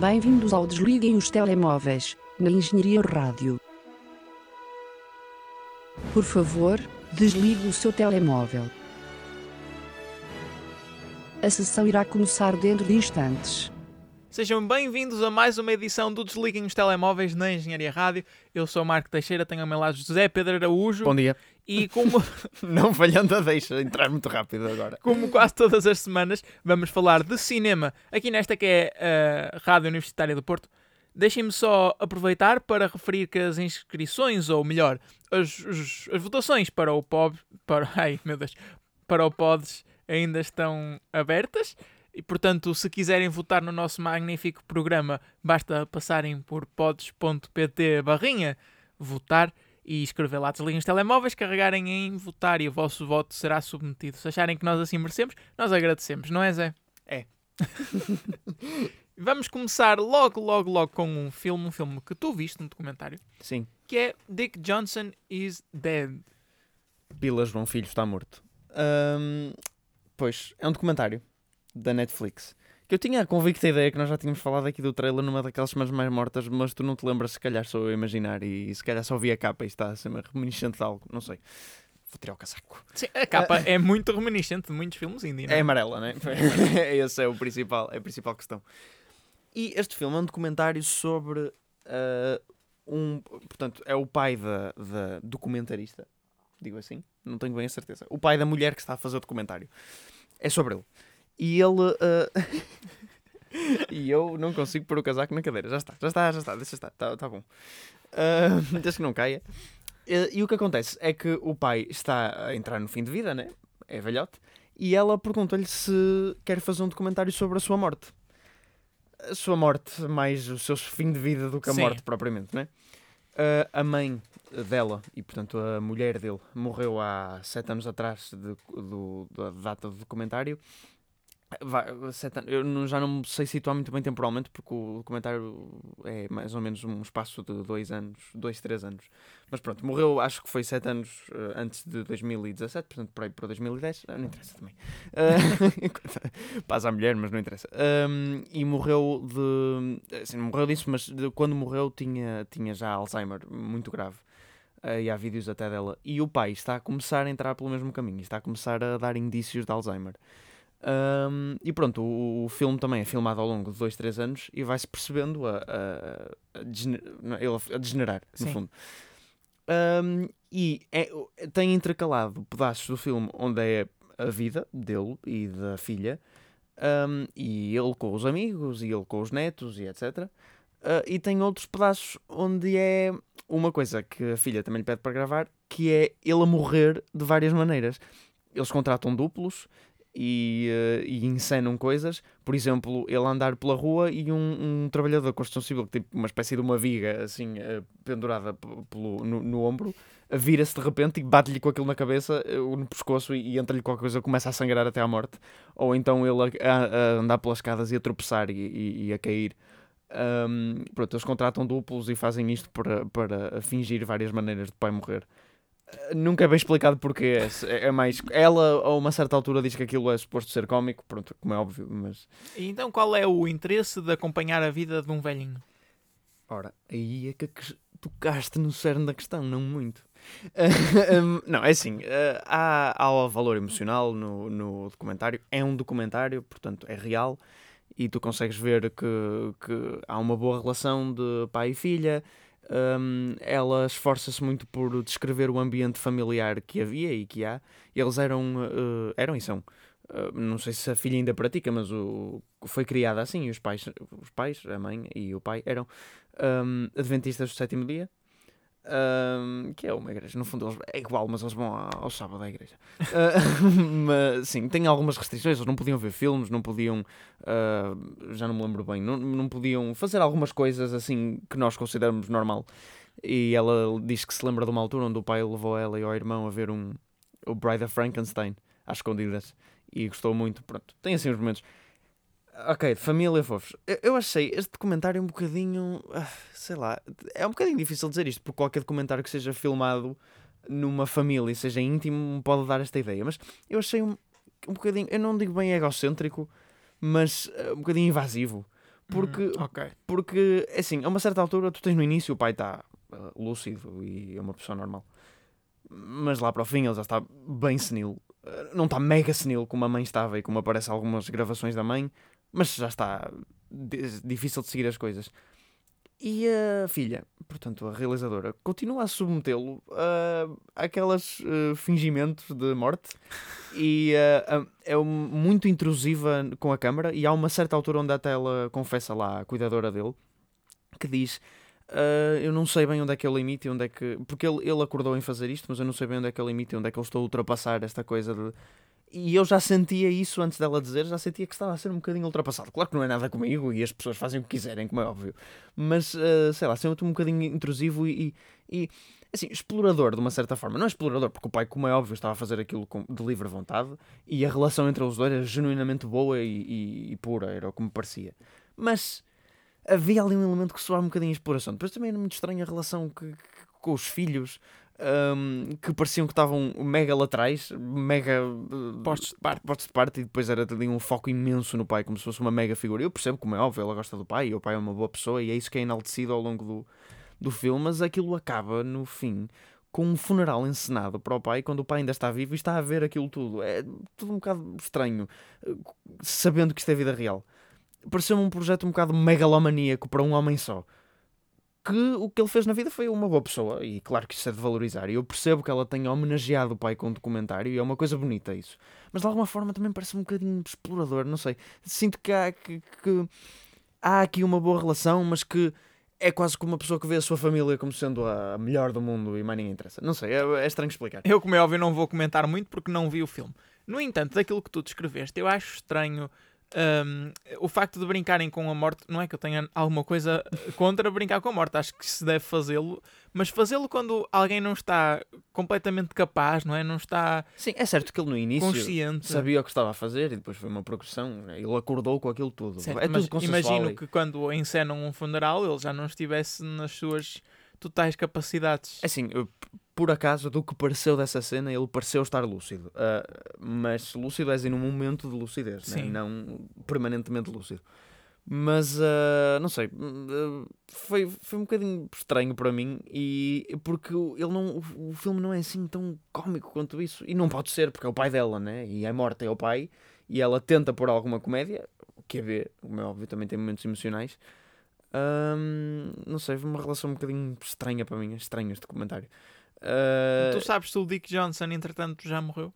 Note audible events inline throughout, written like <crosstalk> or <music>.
Bem-vindos ao Desliguem os Telemóveis, na Engenharia Rádio. Por favor, desligue o seu telemóvel. A sessão irá começar dentro de instantes. Sejam bem-vindos a mais uma edição do Desliguem os Telemóveis na Engenharia Rádio. Eu sou o Marco Teixeira, tenho ao meu lado José Pedro Araújo. Bom dia. E como, <laughs> Não falhando a deixa entrar muito rápido agora. como quase todas as semanas, vamos falar de cinema aqui nesta que é a Rádio Universitária do Porto. Deixem-me só aproveitar para referir que as inscrições, ou melhor, as, os- as votações para o POB, para, <laughs> ai meu Deus, para o PODES ainda estão abertas. E, portanto, se quiserem votar no nosso magnífico programa, basta passarem por pods.pt barrinha votar e escrever lá desliguem os telemóveis, carregarem em votar e o vosso voto será submetido. Se acharem que nós assim merecemos, nós agradecemos, não é Zé? É. <laughs> Vamos começar logo, logo, logo com um filme, um filme que tu viste no documentário, Sim. que é Dick Johnson is Dead. Pila João Filho está morto. Ahm, pois, é um documentário da Netflix. Que eu tinha a convicta ideia que nós já tínhamos falado aqui do trailer numa daquelas semanas mais mortas, mas tu não te lembras, se calhar sou eu a imaginar, e se calhar só vi a capa e está a ser reminiscente de algo, não sei. Vou tirar o casaco. Sim, a capa é muito reminiscente de muitos filmes indie, não É amarela, não é? <laughs> Esse é o principal, é a principal questão. E este filme é um documentário sobre ah, um. Portanto, é o pai da, da documentarista, digo assim, não tenho bem a certeza. O pai da mulher que está a fazer o documentário. É sobre ele. E ele. ah, <laughs> e eu não consigo pôr o casaco na cadeira. Já está, já está, já está, deixa estar, está tá bom. Ah, <laughs> desde que não caia. Eh, E o que acontece é que o pai está a entrar no fim de vida, né? É velhote. E ela pergunta-lhe se quer fazer um documentário sobre a sua morte. A sua morte, mais o seu fim de vida do que a Sim. morte propriamente, né? Ah, a mãe dela, e portanto a mulher dele, morreu há sete anos atrás de- do- da data do documentário. Vai, eu já não sei situar muito bem temporalmente, porque o documentário é mais ou menos um espaço de dois anos, dois, três anos. Mas pronto, morreu acho que foi sete anos eh, antes de 2017, portanto por aí para 2010, ah, não interessa também. Uh, <laughs> paz à mulher, mas não interessa. Ahm, e morreu de. Assim, não morreu disso, mas quando morreu tinha, tinha já Alzheimer muito grave. Ah, e há vídeos até dela. E o pai está a começar a entrar pelo mesmo caminho, está a começar a dar indícios de Alzheimer. Ahm, e pronto, o, o filme também é filmado ao longo de dois, três anos e vai-se percebendo a, a, a, ele a degenerar, no Sim. fundo. Ahm, e é- tem intercalado pedaços do filme onde é a vida dele e da filha, ahm, e ele com os amigos, e ele com os netos, e etc. Ah, e tem outros pedaços onde é uma coisa que a filha também lhe pede para gravar, que é ele a morrer de várias maneiras. Eles contratam duplos e, eh, e coisas. Por exemplo, ele andar pela rua e um, um trabalhador da construção civil, tem uma espécie de uma viga assim eh, pendurada pelo, no, no ombro, vira-se de repente e bate-lhe com aquilo na cabeça, eh, no pescoço e, e entra-lhe qualquer coisa, começa a sangrar até à morte. Ou então ele a, a- andar pelas escadas e a tropeçar e, e- e a cair. Ahm, pronto, eles contratam duplos e fazem isto para, para fingir várias maneiras de pai morrer. Ah, Nunca é bem explicado porque é, é mais. Ela, a uma certa altura, diz que aquilo é suposto ser cómico, pronto, como é óbvio, mas. E então qual é o interesse de acompanhar a vida de um velhinho? Ora, aí é que tocaste no cerne da questão, não muito. <laughs> Não, é assim, eh, há, há o valor emocional no, no documentário. É um documentário, portanto, é real. E tu consegues ver que, que há uma boa relação de pai e filha. Hum, ela esforça-se muito por descrever o ambiente familiar que havia e que há. Eles eram, eh, eram e são. eh, não sei se a filha ainda pratica, mas o, foi criada assim. E os pais, os pais, a mãe e o pai eram hum, adventistas do sétimo dia. Hum, que é uma igreja, no fundo eles, é igual, mas eles vão ao, ao sábado à igreja. Ah, <laughs> mas sim, tem algumas restrições. Eles não podiam ver filmes, não podiam, ah, já não me lembro bem, não, não podiam fazer algumas coisas assim que nós consideramos normal. E ela diz que se lembra de uma altura onde o pai levou ela e ao irmão a ver um, o Bride of Frankenstein às escondidas e gostou muito. Pronto, tem assim uns momentos. Ok, família fofos. Eu, eu achei este documentário um bocadinho. ah, Sei lá. É um bocadinho difícil dizer isto, porque qualquer documentário que seja filmado numa família e seja íntimo pode dar esta ideia. Mas eu achei um, um bocadinho. Eu não digo bem egocêntrico, mas ah, um bocadinho invasivo. Porque, Hum, ok. porque, assim, a uma certa altura, tu tens no início, o pai está uh, lúcido e é uma pessoa normal. Mas lá para o fim ele já está bem senil. Uh, Não está mega senil como a mãe estava e como aparece algumas gravações da mãe, mas já está di- difícil de seguir as coisas. E a filha, portanto a realizadora, continua a submetê-lo a aqueles uh, fingimentos de morte <laughs> e uh, é um- muito intrusiva com a câmara e há uma certa altura onde até ela confessa lá, a cuidadora dele, que diz "Ah, eu não sei bem onde é que é o limite onde é que... Porque ele, ele acordou em fazer isto, mas eu não sei bem onde é que é o limite onde é que eu estou a ultrapassar esta coisa de... E eu já sentia isso antes dela dizer, já sentia que estava a ser um bocadinho ultrapassado. Claro que não é nada comigo e as pessoas fazem o que quiserem, como é óbvio. Mas, ah, sei lá, senti um bocadinho intrusivo e, e, assim, explorador de uma certa forma. Não é explorador, porque o pai, como é óbvio, estava a fazer aquilo de livre vontade e a relação entre os dois era genuinamente boa e, e- e pura, era o que me parecia. Mas havia ali um elemento que soava um bocadinho a exploração. Depois também era muito estranha a relação que, que- com os filhos. Hum, que pareciam que estavam mega laterais, mega uh, Postos de parte. postos de parte, e depois era ali um foco imenso no pai, como se fosse uma mega figura. Eu percebo, como é óbvio, ela gosta do pai, e o pai é uma boa pessoa, e é isso que é enaltecido ao longo do, do filme, mas aquilo acaba no fim com um funeral encenado para o pai quando o pai ainda está vivo e está a ver aquilo tudo. É tudo um bocado estranho, eh, sabendo que isto é vida real. Pareceu-me um projeto um bocado megalomaníaco para um homem só. Que o que ele fez na vida foi uma boa pessoa, e claro que isso é de valorizar. E eu percebo que ela tenha homenageado o pai com um documentário, e é uma coisa bonita isso. Mas de alguma forma também parece um bocadinho explorador, não sei. Sinto que há, que, que há aqui uma boa relação, mas que é quase como uma pessoa que vê a sua família como sendo a melhor do mundo e mais ninguém interessa. Não sei, é, é estranho explicar. Eu, como é óbvio, não vou comentar muito porque não vi o filme. No entanto, daquilo que tu descreveste, eu acho estranho hum, o facto de brincarem com a morte. Não é que eu tenha alguma coisa contra brincar com a morte, acho que se deve fazê-lo, mas fazê-lo quando alguém não está completamente capaz, não é? Não está Sim, é certo que ele no início consciente. sabia o que estava a fazer e depois foi uma progressão. né? Ele acordou com aquilo tudo. Certo, é tudo imagino que quando encenam um funeral ele já não estivesse nas suas totais capacidades. É Assim, por acaso, do que pareceu dessa cena, ele pareceu estar lúcido. Ah, mas lúcido é assim, num momento de lucidez, né? Não permanentemente lúcido. Mas, ah, não sei, ah, foi, foi um bocadinho estranho para mim, e porque o- ele não, o, o filme não é assim tão cómico quanto isso. E não pode ser, porque é o pai dela, né? E a morte é o pai, e ela tenta pôr alguma comédia, o que é ver, como é óbvio, também tem momentos emocionais. Ahm, não sei, uma relação um bocadinho estranha para mim, estranho este comentário. Ah, Tu sabes se o Dick Johnson, entretanto, já morreu?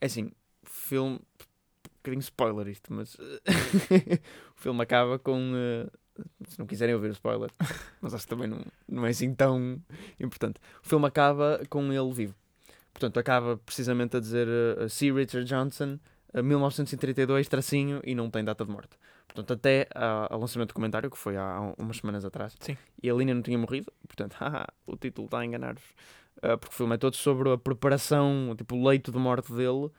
é assim, filme. Um bocadinho spoiler isto, mas. <laughs> o filme acaba com. eh, se não quiserem ouvir o spoiler, <laughs> mas acho que também não, não é assim tão importante. O filme acaba com ele vivo. Portanto, acaba precisamente a dizer eh, C. Richard Johnson, 1932, tracinho, e não tem data de morte. Portanto, até a- ao lançamento do comentário, que foi há umas semanas atrás, Sim. e a linha não tinha morrido, portanto, haha, <laughs> o título está a enganar-vos. Ah, porque o filme é todo sobre a preparação, tipo, o leito de morte dele,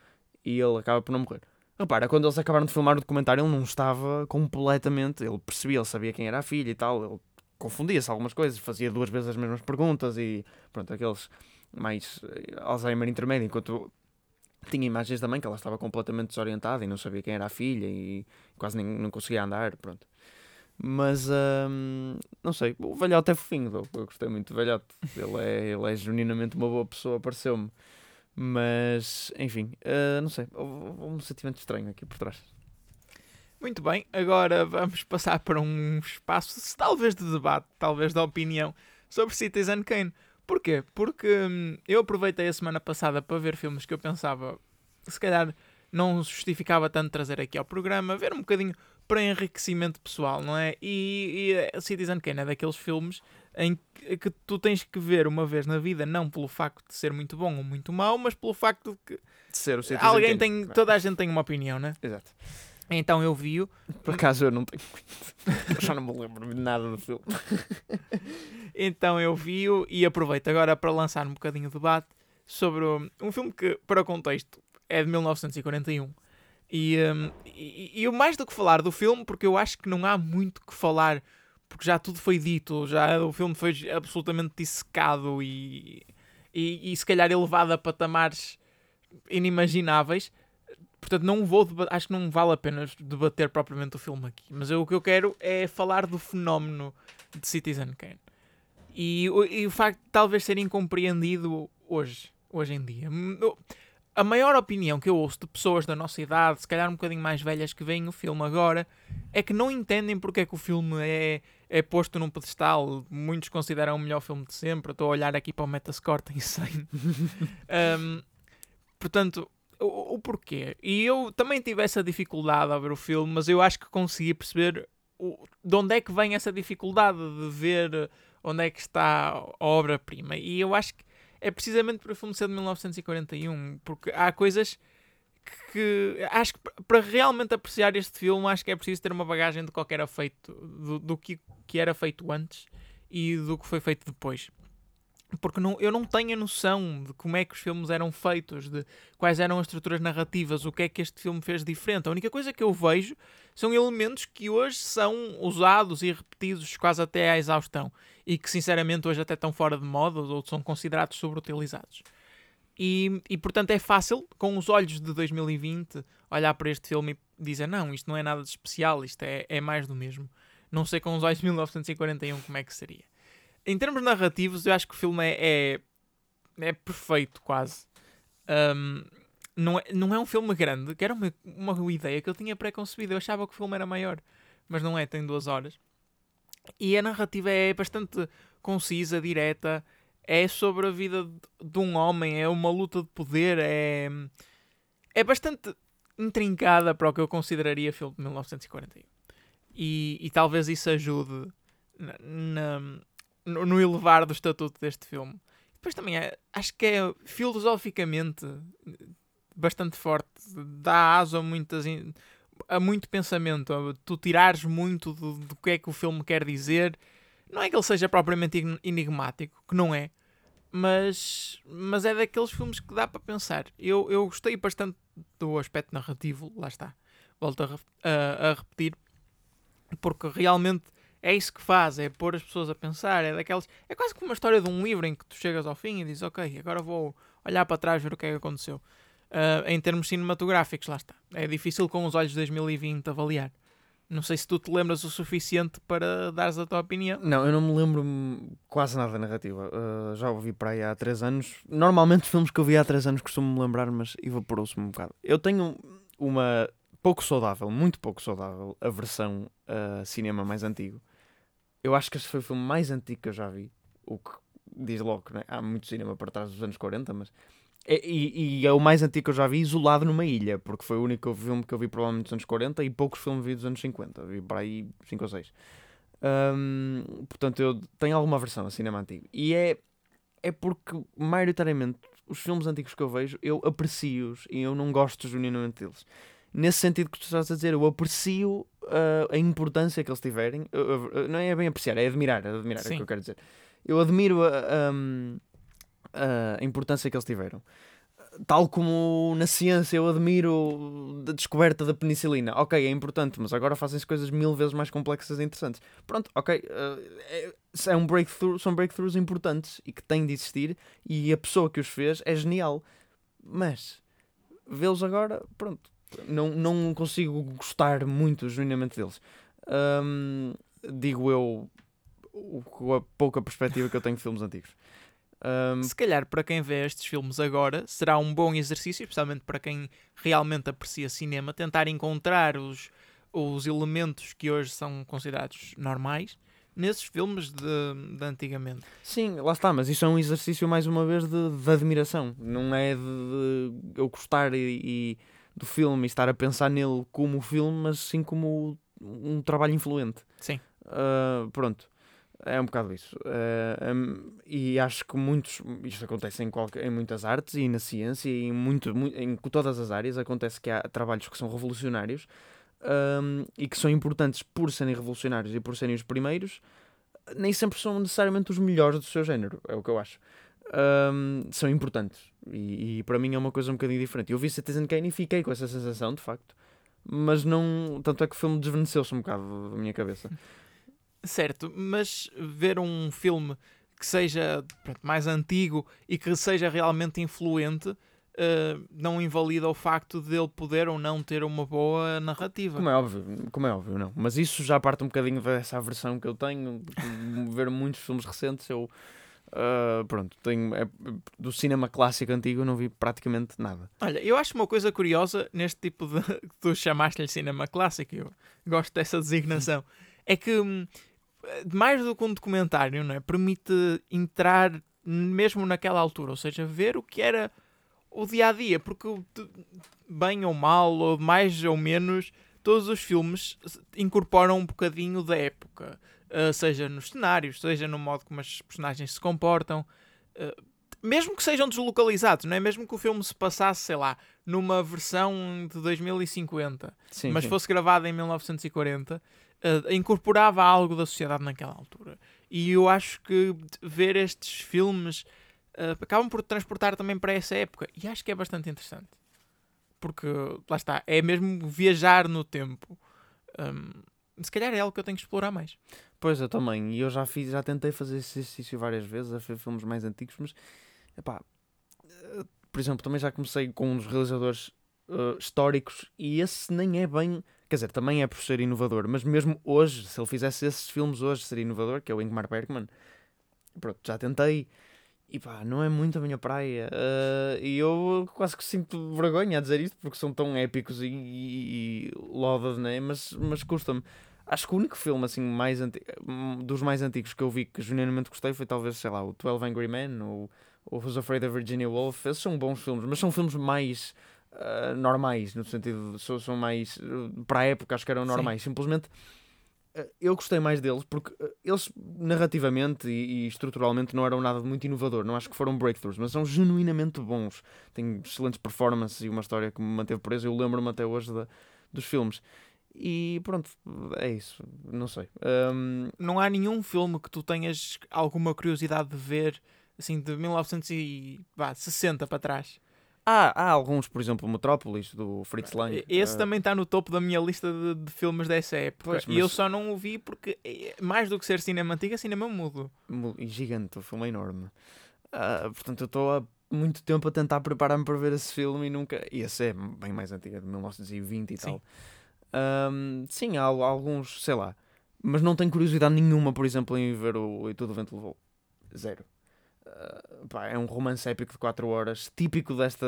e ele acaba por não morrer. Repara, quando eles acabaram de filmar o documentário, ele não estava completamente. Ele percebia, ele sabia quem era a filha e tal, ele confundia-se algumas coisas, fazia duas vezes as mesmas perguntas e pronto, aqueles mais eh, Alzheimer intermédio, enquanto tinha imagens da mãe que ela estava completamente desorientada e não sabia quem era a filha e quase nem não conseguia andar, pronto. Mas hum, não sei, o velhote é fofinho, though. eu gostei muito do velhote. Ele é, ele é genuinamente uma boa pessoa, pareceu-me. Mas, enfim, ah, não sei, houve um sentimento estranho aqui por trás. Muito bem, agora vamos passar para um espaço, talvez de debate, talvez de opinião, sobre Citizen Kane. Porquê? Porque hum, eu aproveitei a semana passada para ver filmes que eu pensava, se calhar não justificava tanto trazer aqui ao programa, ver um bocadinho para enriquecimento pessoal, não é? E, e Citizen Kane é daqueles filmes em que, que tu tens que ver uma vez na vida, não pelo facto de ser muito bom ou muito mau, mas pelo facto de que De ser o Citizen alguém Kane. tem, toda a gente tem uma opinião, né? Exato. Então eu vi-o Por acaso eu não tenho <laughs> já não me lembro de nada do filme. <laughs> Então eu vi-o e aproveito agora para lançar um bocadinho de debate sobre um filme que, para o contexto, é de 1941. E, hum, e, e eu mais do que falar do filme, porque eu acho que não há muito que falar, porque já tudo foi dito, já o filme foi absolutamente dissecado e, e, e se calhar elevado a patamares inimagináveis. Portanto, não vou acho que não vale a pena debater propriamente o filme aqui. Mas eu- o que eu quero é falar do fenómeno de Citizen Kane. E, o- e o facto de talvez ser incompreendido hoje, hoje em dia. Hum, A maior opinião que eu ouço de pessoas da nossa idade, se calhar um bocadinho mais velhas que veem o filme agora, é que não entendem porque é que o filme é, é posto num pedestal. Muitos consideram o melhor filme de sempre. Estou a olhar aqui para o Metascore, tem 100. <laughs> Um, portanto, o, o porquê? E eu também tive essa dificuldade a ver o filme, mas eu acho que consegui perceber o- de onde é que vem essa dificuldade de ver onde é que está a obra-prima. E eu acho que é precisamente por o filme ser de 1941, porque há coisas que acho que para realmente apreciar este filme acho que é preciso ter uma bagagem de qualquer feito do, do que, que era feito antes e do que foi feito depois porque não, eu não tenho a noção de como é que os filmes eram feitos, de quais eram as estruturas narrativas, o que é que este filme fez diferente. A única coisa que eu vejo são elementos que hoje são usados e repetidos quase até à exaustão e que sinceramente hoje até estão fora de moda ou são considerados sobreutilizados. E, e portanto é fácil, com os olhos de 2020, olhar para este filme e dizer: não, isto não é nada de especial, isto é, é mais do mesmo. Não sei com os olhos de 1941 como é que seria. Em termos narrativos, eu acho que o filme é, é, é perfeito, quase. Um, não, é, não é um filme grande, que era uma, uma ideia que eu tinha pré-concebido. Eu achava que o filme era maior, mas não é, tem duas horas. E a narrativa é bastante concisa, direta. É sobre a vida de, um homem, é uma luta de poder, é, é bastante intrincada para o que eu consideraria filme de 1941. E, e talvez isso ajude na- no, no elevar do estatuto deste filme. Depois também é, acho que é filosoficamente bastante forte, dá asa a muitas a muito pensamento, a tu tirares muito do, do que é que o filme quer dizer. Não é que ele seja propriamente enigmático, que não é, mas, mas é daqueles filmes que dá para pensar. Eu, eu gostei bastante do aspecto narrativo, lá está, volto a, a- a repetir, porque realmente é isso que faz, é pôr as pessoas a pensar, é daquelas. É quase como uma história de um livro em que tu chegas ao fim e dizes, ok, agora vou olhar para trás ver o que é que aconteceu. Ah, em termos cinematográficos, lá está. É difícil com os olhos de 2020 avaliar. Não sei se tu te lembras o suficiente para dares a tua opinião. Não, eu não me lembro quase nada da narrativa. Uh, já ouvi para aí há 3 anos. Normalmente, filmes que eu vi há 3 anos costumo me lembrar, mas evaporou-se-me um bocado. Eu tenho uma pouco saudável, muito pouco saudável, a versão uh, cinema mais antigo. Eu acho que este foi o filme mais antigo que eu já vi. O que diz logo, né? há muito cinema para trás dos anos 40, mas. É, e, e é o mais antigo que eu já vi isolado numa ilha, porque foi o único filme que eu vi provavelmente dos anos 40 e poucos filmes vi dos anos 50. Vi para aí 5 ou 6. Hum, portanto, eu tenho alguma versão a cinema antigo. E é, é porque, maioritariamente, os filmes antigos que eu vejo, eu aprecio-os e eu não gosto genuinamente deles. Nesse sentido que tu estás a dizer, eu aprecio ah, a importância que eles tiverem. Eu- eu- eu- não é bem apreciar, é admirar. É admirar, é o Sim. que eu quero dizer. Eu admiro a, a- a importância que eles tiveram. Tal como na ciência eu admiro a descoberta da penicilina. Ok, é importante, mas agora fazem-se coisas mil vezes mais complexas e interessantes. Pronto, ok. eh, é, é um breakthrough, são breakthroughs importantes e que têm de existir e a pessoa que os fez é genial. Mas vê-los agora, pronto. Não, não consigo gostar muito genuinamente deles. Hum, digo eu com a pouca perspectiva que eu tenho de filmes antigos. Hum, Se calhar para quem vê estes filmes agora será um bom exercício, especialmente para quem realmente aprecia cinema, tentar encontrar os, os elementos que hoje são considerados normais nesses filmes de, de antigamente. Sim, lá está, mas isso é um exercício mais uma vez de, de admiração. Não é de, de eu gostar e, e do filme e estar a pensar nele como filme, mas sim como um trabalho influente. Sim. Ah, pronto. É um bocado isso. Ah, hum, e acho que muitos. Isto acontece em, qualquer, em muitas artes e na ciência e em, muito, mu- em todas as áreas. Acontece que há trabalhos que são revolucionários hum, e que são importantes por serem revolucionários e por serem os primeiros. Nem sempre são necessariamente os melhores do seu género, é o que eu acho. Hum, são importantes e, e para mim é uma coisa um bocadinho diferente. Eu vi Citizen Kane e fiquei com essa sensação, de facto, mas não. Tanto é que o filme desvaneceu-se um bocado da minha cabeça. <laughs> Certo, mas ver um filme que seja pronto, mais antigo e que seja realmente influente uh, não invalida o facto de ele poder ou não ter uma boa narrativa. Como é óbvio, como é óbvio, não. Mas isso já parte um bocadinho dessa versão que eu tenho, ver muitos filmes recentes, eu Uh, pronto, tenho, é, do cinema clássico antigo não vi praticamente nada. Olha, eu acho uma coisa curiosa neste tipo de. Tu chamaste-lhe cinema clássico, eu gosto dessa designação. <laughs> é que, hum, mais do que um documentário, não é? permite entrar mesmo naquela altura, ou seja, ver o que era o dia a dia, porque bem ou mal, ou mais ou menos, todos os filmes incorporam um bocadinho da época. Uh, seja nos cenários, seja no modo como as personagens se comportam, uh, mesmo que sejam deslocalizados, não é? Mesmo que o filme se passasse, sei lá, numa versão de 2050, sim, mas sim. fosse gravado em 1940, uh, ah, incorporava algo da sociedade naquela altura. E eu acho que ver estes filmes acabam por transportar também para essa época, e acho que é bastante interessante. Porque, lá está, é mesmo viajar no tempo. Um, se calhar é algo que eu tenho que explorar mais. Pois, eu também. E eu já fiz, já tentei fazer esse exercício várias vezes, a ver filmes mais antigos, mas, epá, eh, por exemplo, também já comecei com uns realizadores uh, históricos e esse nem é bem... Quer dizer, também é por ser inovador, mas mesmo hoje, se ele fizesse esses filmes hoje, seria inovador, que é o Ingmar Bergman. Pronto, já tentei e pá, não é muito a minha praia. Uh, e eu quase que sinto vergonha a dizer isto porque são tão épicos e, e, e né? Mas, mas custa-me. Acho que o único filme assim mais antigo, dos mais antigos que eu vi que genuinamente gostei foi talvez, sei lá, o 12 Angry Men ou o Who's Afraid of Virginia Woolf. Esses são bons filmes, mas são filmes mais uh, normais, no sentido, são, são mais uh, para a época, acho que eram normais. Sim. Simplesmente eh, eu gostei mais deles porque eles narrativamente e, e, estruturalmente não eram nada muito inovador, não acho que foram breakthroughs, mas são genuinamente bons. Têm excelentes performances e uma história que me manteve preso. Eu lembro-me até hoje da, dos filmes. E pronto, é isso. Não sei. Um... Não há nenhum filme que tu tenhas alguma curiosidade de ver assim de 1960 para trás. Há, há alguns, por exemplo, Metrópolis, do Fritz Lang. Esse uh... também está no topo da minha lista de, de filmes dessa época. Pois, mas... E eu só não o vi porque, é, mais do que ser cinema antigo, é cinema mudo. E gigante, o filme é enorme. Uh, portanto, eu estou há muito tempo a tentar preparar-me para ver esse filme e nunca. E esse é bem mais antigo, é de 1920 e sim. tal. Um, sim, há, há alguns, sei lá. Mas não tenho curiosidade nenhuma, por exemplo, em ver o E Tudo o Vento Levou. Zero. Uh, pá, é um romance épico de 4 horas, típico desta.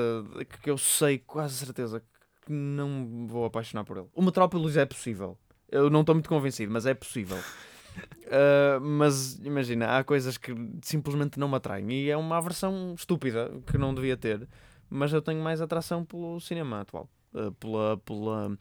que eu sei, quase certeza, que não vou apaixonar por ele. O Metrópolis é possível. Eu não estou muito convencido, mas é possível. Uh, <laughs> mas imagina, há coisas que simplesmente não me atraem e é uma aversão estúpida que não devia ter, mas eu tenho mais atração pelo cinema atual. Uh, pela, pela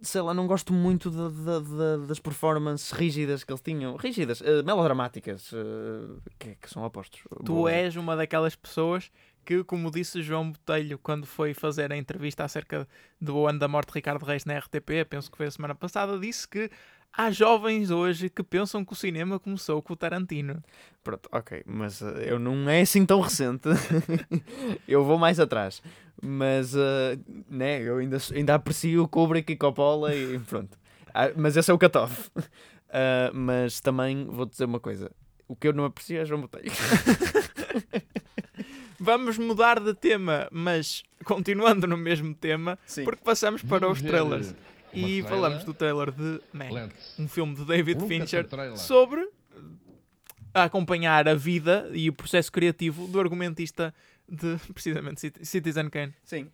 sei lá, não gosto muito de, de, de, das performances rígidas que eles tinham, rígidas, uh, melodramáticas, uh, que, que, são opostos. Tu Boa. és uma daquelas pessoas que, como disse João Botelho quando foi fazer a entrevista acerca do ano da morte de Ricardo Reis na RTP, penso que foi a semana passada, disse que há jovens hoje que pensam que o cinema começou com o Tarantino. Pronto, ok, mas uh, eu não é assim tão recente. <laughs> eu vou mais atrás. Mas, uh, né, eu ainda, ainda aprecio o Kubrick e Coppola e pronto. Ah, mas esse é o cutoff. Uh, <laughs> mas também vou dizer uma coisa. O que eu não aprecio é João Botelho. <laughs> Vamos mudar de tema, mas continuando no mesmo tema, Sim. porque passamos para os trailers. E falamos do trailer de Man, um filme de David Fincher sobre acompanhar a vida e o processo criativo do argumentista de <laughs> precisamente Citizen Kane. Sim,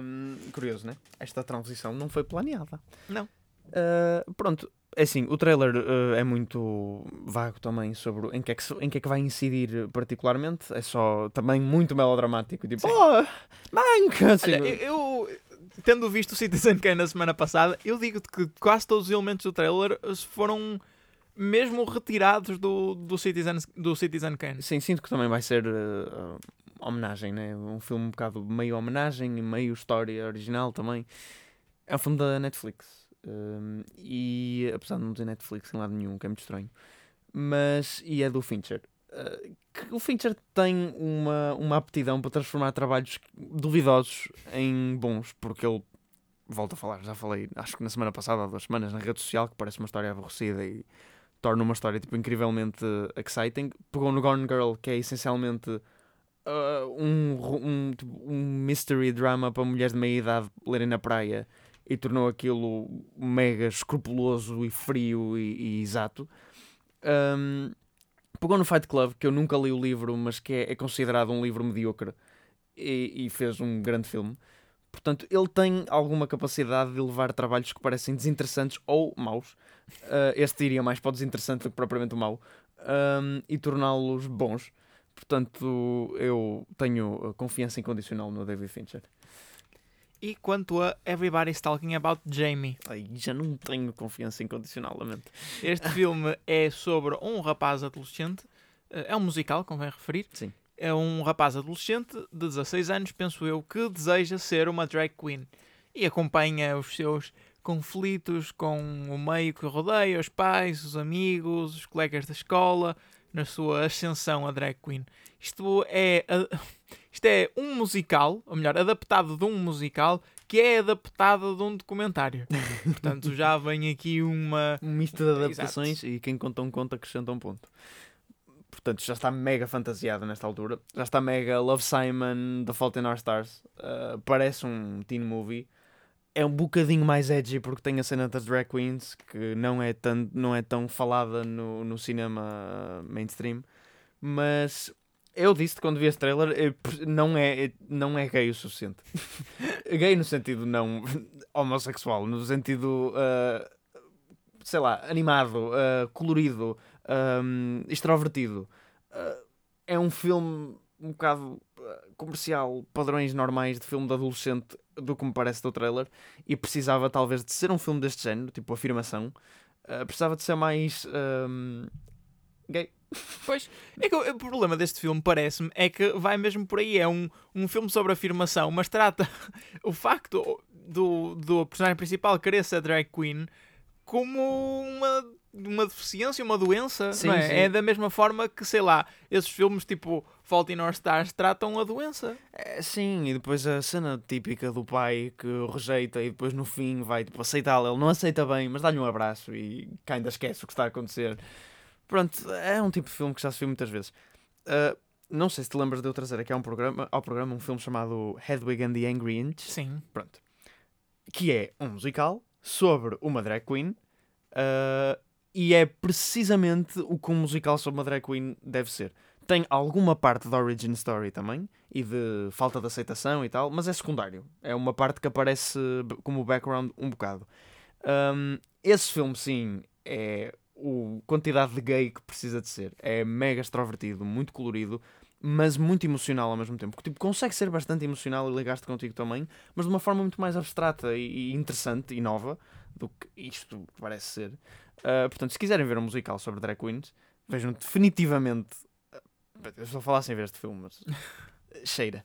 um, curioso, né? Esta transição não foi planeada. Não. Uh, pronto, é assim, o trailer uh, é muito vago também sobre em que, é que, em que é que vai incidir particularmente. É só também muito melodramático. Tipo, Sim. oh, manca! Assim, Olha, eu, tendo visto o Citizen Kane na semana passada, eu digo que quase todos os elementos do trailer foram mesmo retirados do, do, Citizen, do Citizen Kane. Sim, sinto que também vai ser uh, homenagem, né? Um filme um bocado meio homenagem e meio história original também. É um filme da Netflix. Um, e apesar de não ter Netflix em lado nenhum, que é muito estranho. Mas, e é do Fincher. Uh, que o Fincher tem uma, uma aptidão para transformar trabalhos duvidosos em bons, porque ele volto a falar, já falei, acho que na semana passada, há duas semanas, na rede social, que parece uma história aborrecida e torna uma história tipo, incrivelmente exciting. Pegou no Gone Girl, que é essencialmente uh, um, um, tipo, um mystery drama para mulheres de meia idade lerem na praia e tornou aquilo mega escrupuloso e frio e, e exato. Um, pegou no Fight Club, que eu nunca li o livro, mas que é, é considerado um livro medíocre e, e fez um grande filme. Portanto, ele tem alguma capacidade de levar trabalhos que parecem desinteressantes ou maus. Uh, este iria mais para o desinteressante do que propriamente o mau. um, e torná-los bons. Portanto, eu tenho confiança incondicional no David Fincher. E quanto a Everybody's Talking About Jamie, Ai, já não tenho confiança incondicional, lamento. este <laughs> filme é sobre um rapaz adolescente, eh, é um musical, convém referir. Sim. É um rapaz adolescente de 16 anos, penso eu, que deseja ser uma drag queen e acompanha os seus conflitos com o meio que rodeia, os pais, os amigos, os colegas da escola, na sua ascensão a drag queen. Isto é, a- isto é um musical, ou melhor, adaptado de um musical que é adaptado de um documentário. <laughs> Portanto, já vem aqui uma. Um misto de adaptações e quem conta um conto acrescenta um ponto. Portanto, já está mega fantasiado nesta altura. Já está mega Love Simon, The Fault in Our Stars. Uh, parece um teen movie. É um bocadinho mais edgy porque tem a cena das drag queens que não é tão, não é tão falada no, no cinema mainstream. Mas eu disse quando vi este trailer, não é, não é gay o suficiente. <laughs> gay no sentido não homossexual, no sentido, uh, sei lá, animado, uh, colorido, um, extrovertido. Uh, é um filme um bocado comercial, padrões normais de filme de adolescente, do que me parece do trailer, e precisava talvez de ser um filme deste género, tipo afirmação. Precisava de ser mais um, gay. Pois, é que o, o problema deste filme, parece-me, é que vai mesmo por aí. É um, um filme sobre afirmação, mas trata <laughs> o facto do, do personagem principal querer ser drag queen como uma, uma deficiência, uma doença. Sim, é? sim. é da mesma forma que, sei lá, esses filmes tipo Fault in Our Stars tratam a doença. É, sim, e depois a cena típica do pai que o rejeita e depois no fim vai tipo, aceitá-lo. Ele não aceita bem, mas dá-lhe um abraço e ainda esquece o que está a acontecer. Pronto, é um tipo de filme que já se viu muitas vezes. Uh, não sei se te lembras de eu trazer aqui ao programa, ao programa um filme chamado Hedwig and the Angry Inch. Sim. Pronto. Que é um musical sobre uma drag queen. uh, e é precisamente o que um musical sobre uma drag queen deve ser. Tem alguma parte da origin story também e de falta de aceitação e tal, mas é secundário. É uma parte que aparece como background um bocado. Um, esse filme, sim, é o quantidade de gay que precisa de ser. É mega extrovertido, muito colorido, mas muito emocional ao mesmo tempo. Que, Tipo, consegue ser bastante emocional e ligar-te contigo também, mas de uma forma muito mais abstrata e, interessante e nova do que isto parece ser. Uh, portanto, se quiserem ver um musical sobre drag queens, vejam definitivamente. uh, Eu estou a falar sem ver este filme, mas <laughs> cheira.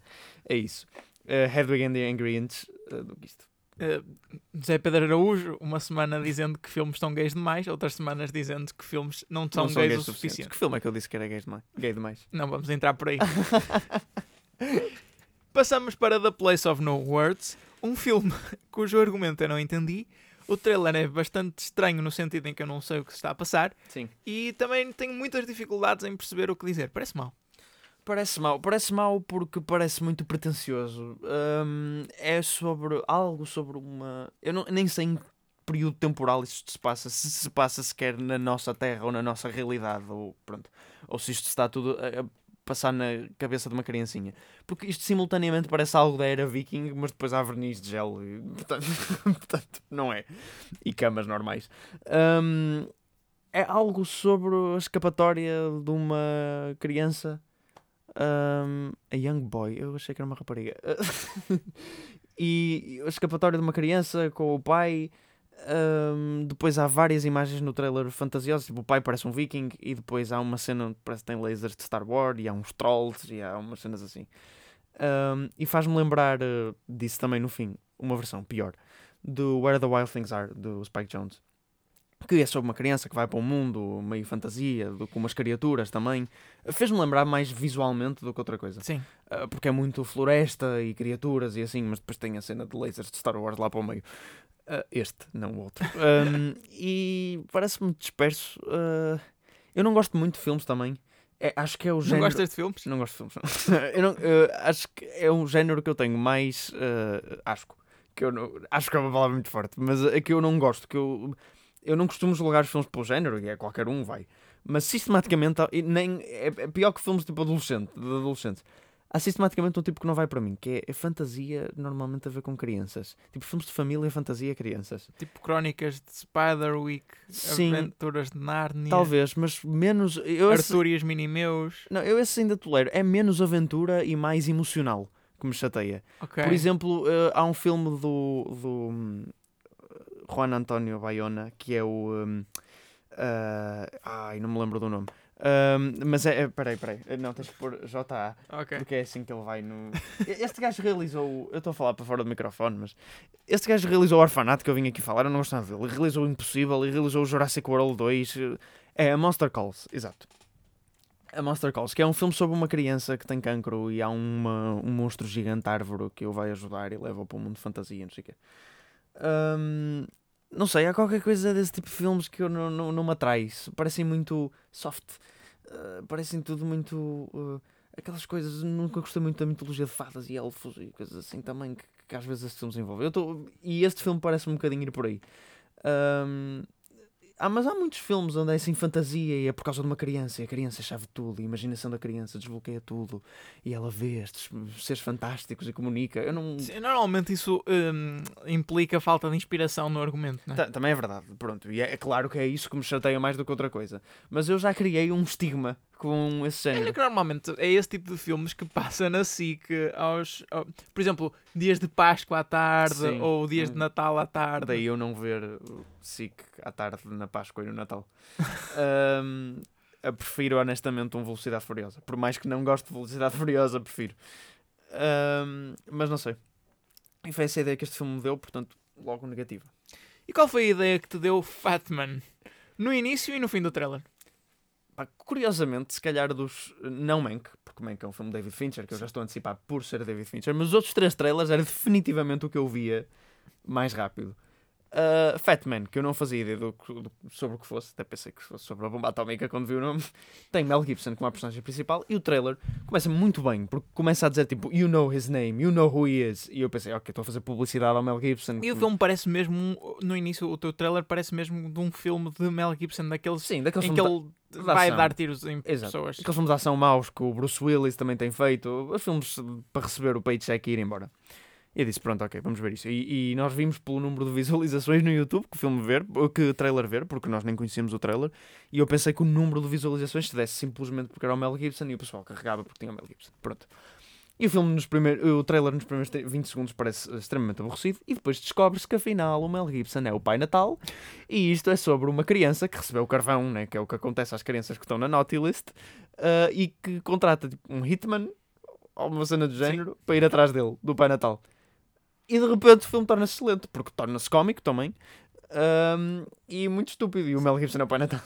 É isso. Uh, Hedwig and the Angry Inch, uh, do que isto. Eh, José Pedro Araújo, uma semana dizendo que filmes estão gays demais, outras semanas dizendo que filmes não são, Não são gays, gays o suficiente. Que filme é que eu disse que era gay demais? Gay demais? <laughs> Não vamos entrar por aí. <laughs> Passamos para The Place of No Words, um filme <laughs> cujo argumento eu não entendi. O trailer é bastante estranho no sentido em que eu não sei o que se está a passar Sim. e também tenho muitas dificuldades em perceber o que dizer. Parece mal. Parece mau. Parece mau porque parece muito pretencioso. Hum, é sobre algo sobre uma. Eu não, nem sei em que período temporal isto se passa. Se se passa sequer na nossa terra ou na nossa realidade. Ou, pronto, ou se isto está tudo a, a passar na cabeça de uma criancinha. Porque isto simultaneamente parece algo da era viking, mas depois há verniz de gel. E, <laughs> portanto, portanto, não é. E camas normais. Hum, é algo sobre a escapatória de uma criança um, a young boy, eu achei que era uma rapariga. <laughs> e a escapatória de uma criança com o pai. um, depois há várias imagens no trailer fantasiosas, tipo o pai parece um viking, e depois há uma cena onde parece que tem lasers de Star Wars, e há uns trolls, e há umas cenas assim. Um, e faz-me lembrar uh, disso também no fim, uma versão pior, do Where the Wild Things Are, do Spike Jones que é sobre uma criança que vai para um mundo meio fantasia, do- com umas criaturas também. Fez-me lembrar mais visualmente do que outra coisa. Sim. Ah, porque é muito floresta e criaturas e assim, mas depois tem a cena de lasers de Star Wars lá para o meio. Ah, este, não o outro. <laughs> Ahm, e parece-me disperso. Ah, eu não gosto muito de filmes também. É, acho que é o Não género. gostas de filmes? Não gosto de filmes. não, <laughs> eu acho que é um género que eu tenho mais. Uh, acho que eu não, acho que é uma palavra muito forte, mas é que eu não gosto. Que eu, eu não costumo julgar os filmes pelo género, e é qualquer um vai. Mas sistematicamente, nem, é, é pior que filmes tipo adolescente, de adolescentes. Há sistematicamente um tipo que não vai para mim, que é, é fantasia normalmente a ver com crianças. Tipo filmes de família, fantasia, crianças. Tipo crónicas de Spiderwick, Sim. aventuras de Narnia, Talvez, mas menos. Eu esse, Arthur e os Minimeus. não, eu esse ainda tolero. É menos aventura e mais emocional que me chateia. Ok. Por exemplo, eh, há um filme do, do hum, Juan Antonio Bayona que é o. hum, ah, ai, não me lembro do nome. Hum, mas é. é- Peraí, peraí. Eh, Não, tens que pôr JA. ok. Porque é assim que ele vai no. Este gajo realizou. Eu estou a falar para fora do microfone, mas. Este gajo realizou o Orfanato que eu vim aqui falar. Eu não gosto nada dele. Ele realizou o Impossível e realizou o Jurassic World 2. É a Monster Calls, exato. A Monster Calls, que é um filme sobre uma criança que tem cancro e há uma, um monstro gigante árvore que o vai ajudar e leva para o mundo de fantasia, não sei o quê. Não sei, há qualquer coisa desse tipo de filmes que eu não, não, não me atrai. Parecem muito soft. Uh, parecem tudo muito. uh, aquelas coisas. Nunca gostei muito da mitologia de fadas e elfos e coisas assim também que, que às vezes estes filmes envolvem. Eu tô, e este filme parece-me um bocadinho ir por aí. Hum, ah, mas há muitos filmes onde é assim fantasia e é por causa de uma criança e a criança chave tudo, e a imaginação da criança desbloqueia tudo e ela vê estes seres fantásticos e comunica. Eu não. Sim, Normalmente isso hum, implica falta de inspiração no argumento, não é? Ta- Também é verdade, pronto. E é, é claro que é isso que me chateia mais do que outra coisa. Mas eu já criei um estigma com esse Olha género. que normalmente é esse tipo de filmes que passa na SIC aos, ao- por exemplo, dias de Páscoa à tarde Sim. ou dias de Hum. Natal à tarde. Daí eu não ver SIC à tarde na Páscoa e no Natal. <laughs> Eu prefiro honestamente um Velocidade Furiosa. Por mais que não goste de Velocidade <laughs> Furiosa, prefiro. Ahm, mas não sei. E foi essa a ideia que este filme me deu, portanto, logo negativa. E qual foi a ideia que te deu Fatman no início e no fim do trailer? Pá, curiosamente, se calhar dos. Não Mank, porque Mank é um filme de David Fincher, que eu já estou a antecipar por ser David Fincher, mas os outros três trailers era definitivamente o que eu via mais rápido. Uh, Fat Man, que eu não fazia ideia do, do- sobre o que fosse, até pensei que fosse sobre a bomba atómica quando vi o nome. Tem Mel Gibson como a personagem principal e o trailer começa muito bem, porque começa a dizer tipo, you know his name, you know who he is. E eu pensei, ok, estou a fazer publicidade ao Mel Gibson. E o filme parece mesmo, no início, o teu trailer parece mesmo de um filme de Mel Gibson, daqueles Sim, daqueles em que ele vai ação. dar tiros em Exato. pessoas. Aqueles filmes de ação maus que o Bruce Willis também tem feito, filmes para receber o paycheck e ir embora. E eu disse, pronto, ok, vamos ver isso. E, e nós vimos pelo número de visualizações no YouTube que o filme ver, que o trailer ver, porque nós nem conhecíamos o trailer, e eu pensei que o número de visualizações se desse simplesmente porque era o Mel Gibson e o pessoal carregava porque tinha o Mel Gibson. Pronto. E o filme nos primeiros, o trailer nos primeiros 20 segundos parece extremamente aborrecido e depois descobre-se que afinal o Mel Gibson é o Pai Natal e isto é sobre uma criança que recebeu o carvão, né, que é o que acontece às crianças que estão na naughty list ah, e que contrata tipo, um hitman ou uma cena do género para ir atrás dele, do Pai Natal. E de repente o filme torna-se excelente, porque torna-se cómico também ahm, e muito estúpido. E o Mel Gibson é o Pai Natal.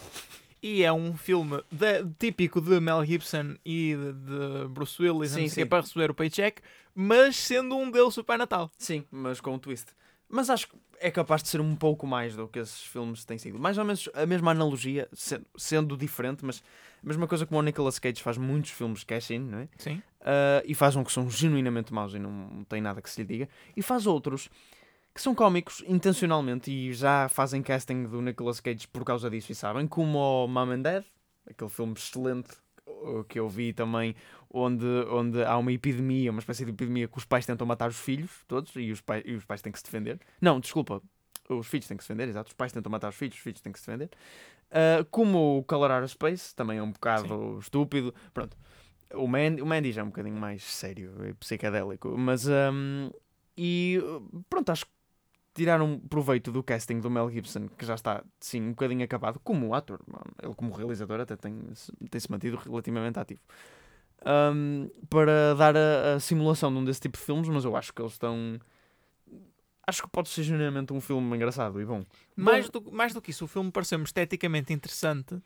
E é um filme de- típico de Mel Gibson e de, de Bruce Willis Sim, não sei o quê, sim. para receber o paycheck, mas sendo um deles o Pai Natal. Sim, mas com um twist. Mas acho que é capaz de ser um pouco mais do que esses filmes têm sido. Mais ou menos a mesma analogia, se- sendo diferente, mas a mesma coisa como o Nicolas Cage faz muitos filmes cash-in, não é? Sim. Uh, e faz um que são genuinamente maus e não tem nada que se lhe diga, e faz outros que são cómicos intencionalmente e já fazem casting do Nicolas Cage por causa disso e sabem, como o Mom and Dad, aquele filme excelente que eu vi também, onde, onde há uma epidemia, uma espécie de epidemia que os pais tentam matar os filhos, todos, e os, pai, e os pais têm que se defender. Não, desculpa, os filhos têm que se defender, exato, os pais tentam matar os filhos, os filhos têm que se defender. Uh, como o Color Space, também é um bocado estúpido, pronto. O Mandy, o Mandy já é um bocadinho mais sério e psicadélico, mas um, e uh, pronto, acho que tiraram proveito do casting do Mel Gibson, que já está sim um bocadinho acabado, como ator, ele como realizador até tem, tem-se mantido relativamente ativo. Um, para dar a, a simulação de um desse tipo de filmes, mas eu acho que eles estão. Acho que pode ser genuinamente um filme engraçado e bom. Mais do, mais do que isso, o filme pareceu-me esteticamente interessante.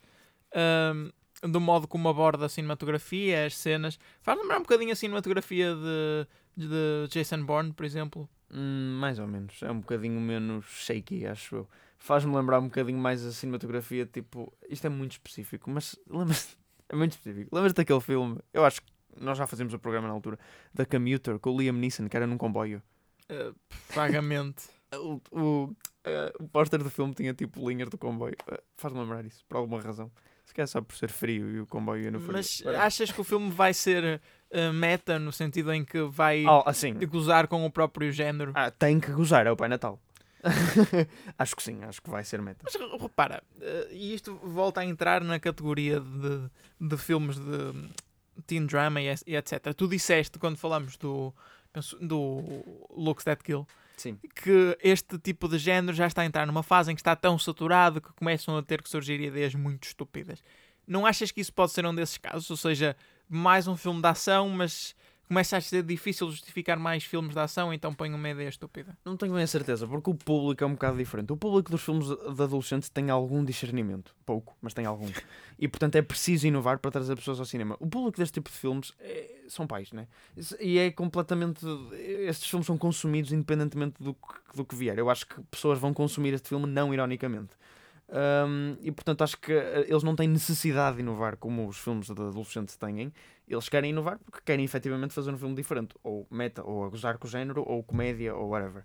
ahm, do modo como aborda a cinematografia, as cenas. Faz lembrar um bocadinho a cinematografia de, de Jason Bourne, por exemplo. Hum, mais ou menos. É um bocadinho menos shaky, acho eu. Faz-me lembrar um bocadinho mais a cinematografia, tipo, isto é muito específico, mas lembra-se. É muito específico. Lembras daquele filme? Eu acho que nós já fazíamos o programa na altura. Da Commuter, com o Liam Neeson, que era num comboio. Uh, vagamente. <laughs> O, o, eh, o póster do filme tinha tipo linhas do comboio. Uh, Faz-me lembrar isso, por alguma razão. Se calhar só por ser frio e o comboio no frio. Mas achas que o filme vai ser uh, meta no sentido em que vai Oh, assim. gozar com o próprio género? Ah, tem que gozar, é o Pai Natal. <laughs> acho que sim, acho que vai ser meta. Mas repara, uh, e isto volta a entrar na categoria de, de filmes de teen drama e, e etc. Tu disseste quando falamos do, do Looks That Kill Sim. que este tipo de género já está a entrar numa fase em que está tão saturado que começam a ter que surgir ideias muito estúpidas. Não achas que isso pode ser um desses casos? Ou seja, mais um filme de ação, mas começa a ser difícil justificar mais filmes de ação, então põe uma ideia estúpida. Não tenho bem a certeza, porque o público é um bocado diferente. O público dos filmes de adolescentes tem algum discernimento. Pouco, mas tem algum. <laughs> E portanto é preciso inovar para trazer pessoas ao cinema. O público deste tipo de filmes é- são pais, né? E é completamente. Estes filmes são consumidos independentemente do que, do que vier. Eu acho que pessoas vão consumir este filme não ironicamente. Um, e portanto acho que eh, eles não têm necessidade de inovar como os filmes de adolescentes têm. Eles querem inovar porque querem efetivamente fazer um filme diferente, ou meta, ou gozar com o género, ou comédia, ou whatever.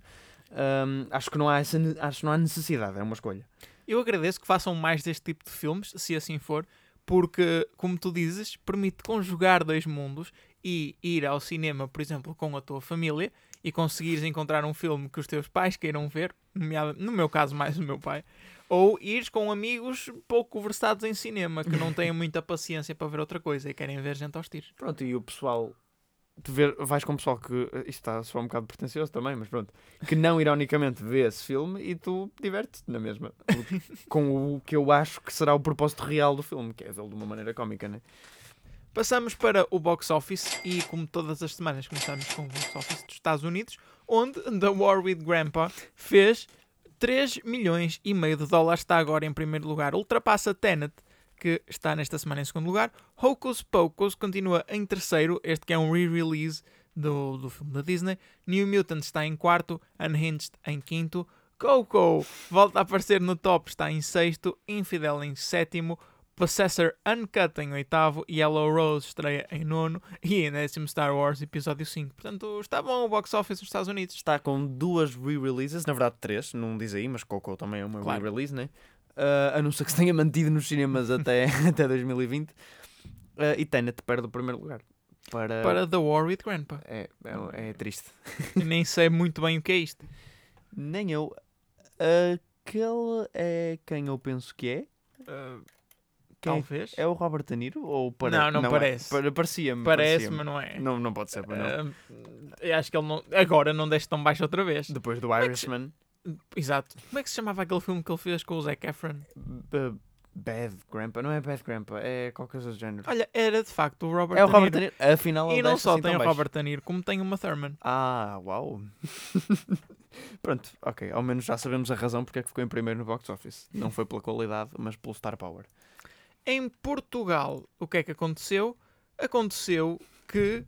Um, acho que não há essa, acho que não há necessidade, é uma escolha. Eu agradeço que façam mais deste tipo de filmes, se assim for, porque, como tu dizes, permite conjugar dois mundos e ir ao cinema, por exemplo, com a tua família e conseguires encontrar um filme que os teus pais queiram ver, no meu caso, mais o meu pai, ou ires com amigos pouco versados em cinema que não têm muita paciência para ver outra coisa e querem ver gente aos tiros. Pronto, e o pessoal. Tu ver, vais com o pessoal que. Isto está só um bocado pretencioso também, mas pronto. Que não ironicamente vê esse filme e tu divertes-te na mesma. com o que eu acho que será o propósito real do filme, que é vê-lo de uma maneira cómica, né? Passamos para o box office e, como todas as semanas, começamos com o box office dos Estados Unidos, onde The War with Grandpa fez 3 milhões e meio de dólares, está agora em primeiro lugar, ultrapassa Tenet, que está nesta semana em segundo lugar. Hocus Pocus continua em terceiro, este que é um re-release do, do filme da Disney. New Mutants está em quarto, Unhinged em quinto. Coco volta a aparecer no top, está em sexto, Infidel em sétimo, Possessor Uncut em oitavo, Yellow Rose estreia em nono e em décimo Star Wars Episódio 5. Portanto, está bom o box office dos Estados Unidos. Está com duas re-releases, na verdade três, não diz aí, mas Coco também é uma Claro. re-release, né? Ah, a não ser que se tenha mantido nos cinemas até, <laughs> <laughs> até 2020. Ah, e Tenet perde o primeiro lugar. Para... Para The War with Grandpa. É, é, é triste. Nem sei muito bem o que é isto. Nem eu. Aquele é quem eu penso que é. Uh, Quem é- talvez. É o Robert De Niro? Ou pare... Não, não é. parece. Pare- Parecia-me. Parece, mas não é. Não, não pode ser, não. Uh, acho que ele não. Agora não deixe tão baixo outra vez. Depois do é Irishman. Exato. Como é que se chamava aquele filme que ele fez com o Zac Efron? B- Bad Grandpa. Não é Bad Grandpa, é qualquer coisa do género. Olha, era de facto o Robert É o Robert. De Niro. Afinal, E não desce só assim tem o. Robert De Niro, como tem uma Thurman. Ah, uau. <laughs> Pronto, ok. Ao menos já sabemos a razão porque é que ficou em primeiro no box office. Não foi pela qualidade, mas pelo star power. Em Portugal, o que é que aconteceu? Aconteceu que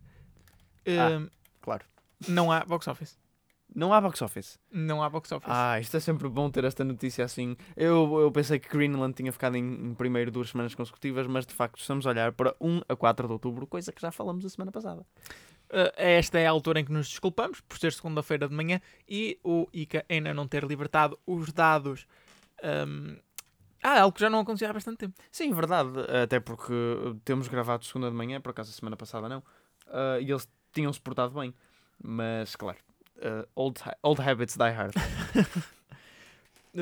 Ah. uh, Claro. não há box office. Não há box office. Não há box office. Ah, isto é sempre bom ter esta notícia assim. Eu, eu pensei que Greenland tinha ficado em, em primeiro duas semanas consecutivas, mas de facto estamos a olhar para 1 a 4 de outubro, coisa que já falamos a semana passada. Uh, esta é a altura em que nos desculpamos por ser segunda-feira de manhã e o ICA ainda não ter libertado os dados. Um, ah, algo que já não acontecia há bastante tempo. Sim, verdade. Até porque temos gravado segunda de manhã, por acaso a semana passada não. Ah, e eles tinham-se portado bem. Mas, claro, ah, old, ha- old habits die hard. <laughs>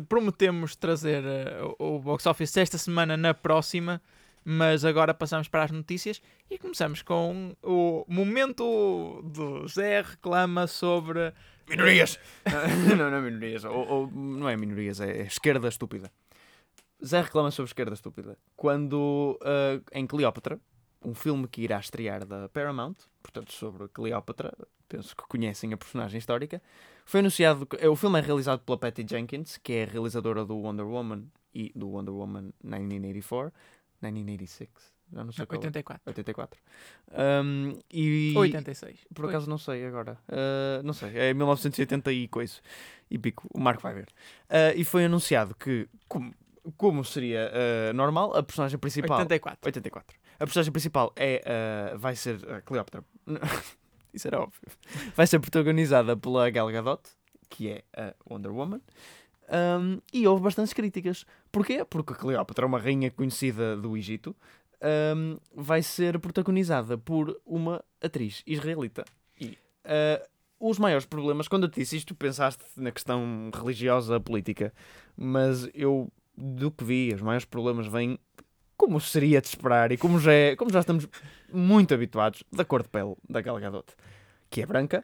Prometemos trazer uh, o o box office esta semana na próxima, mas agora passamos para as notícias e começamos com o momento do Zé reclama sobre Minorias! <laughs> <laughs> não, não é minorias. Ou, ou- não é minorias, é, é esquerda estúpida. Zé reclama sobre esquerda estúpida. Quando ah, em Cleópatra, um filme que irá estrear da Paramount, portanto sobre Cleópatra, penso que conhecem a personagem histórica, foi anunciado. que- O filme é realizado pela Patty Jenkins, que é a realizadora do Wonder Woman e do Wonder Woman 1984, 1986, já não sei qual é. 84 84. Um, e, ou 86. por acaso não sei agora. Uh, não sei. É 1980 e coisa. E pico. O Marco vai ver. Uh, e foi anunciado que, como, como seria uh, normal, a personagem principal. 84. 84. A personagem principal é, ah, vai ser a Cleópatra. <laughs> Isso era óbvio. Vai ser protagonizada pela Gal Gadot, que é a Wonder Woman. Um, e houve bastantes críticas. Porquê? Porque a Cleópatra, uma rainha conhecida do Egito, um, vai ser protagonizada por uma atriz israelita. E uh, os maiores problemas, quando eu te disse isto, pensaste na questão religiosa, política, mas eu, do que vi, os maiores problemas vêm, como seria de esperar e como já, é, como já estamos muito habituados, da cor de pele da Gal Gadot, que é branca.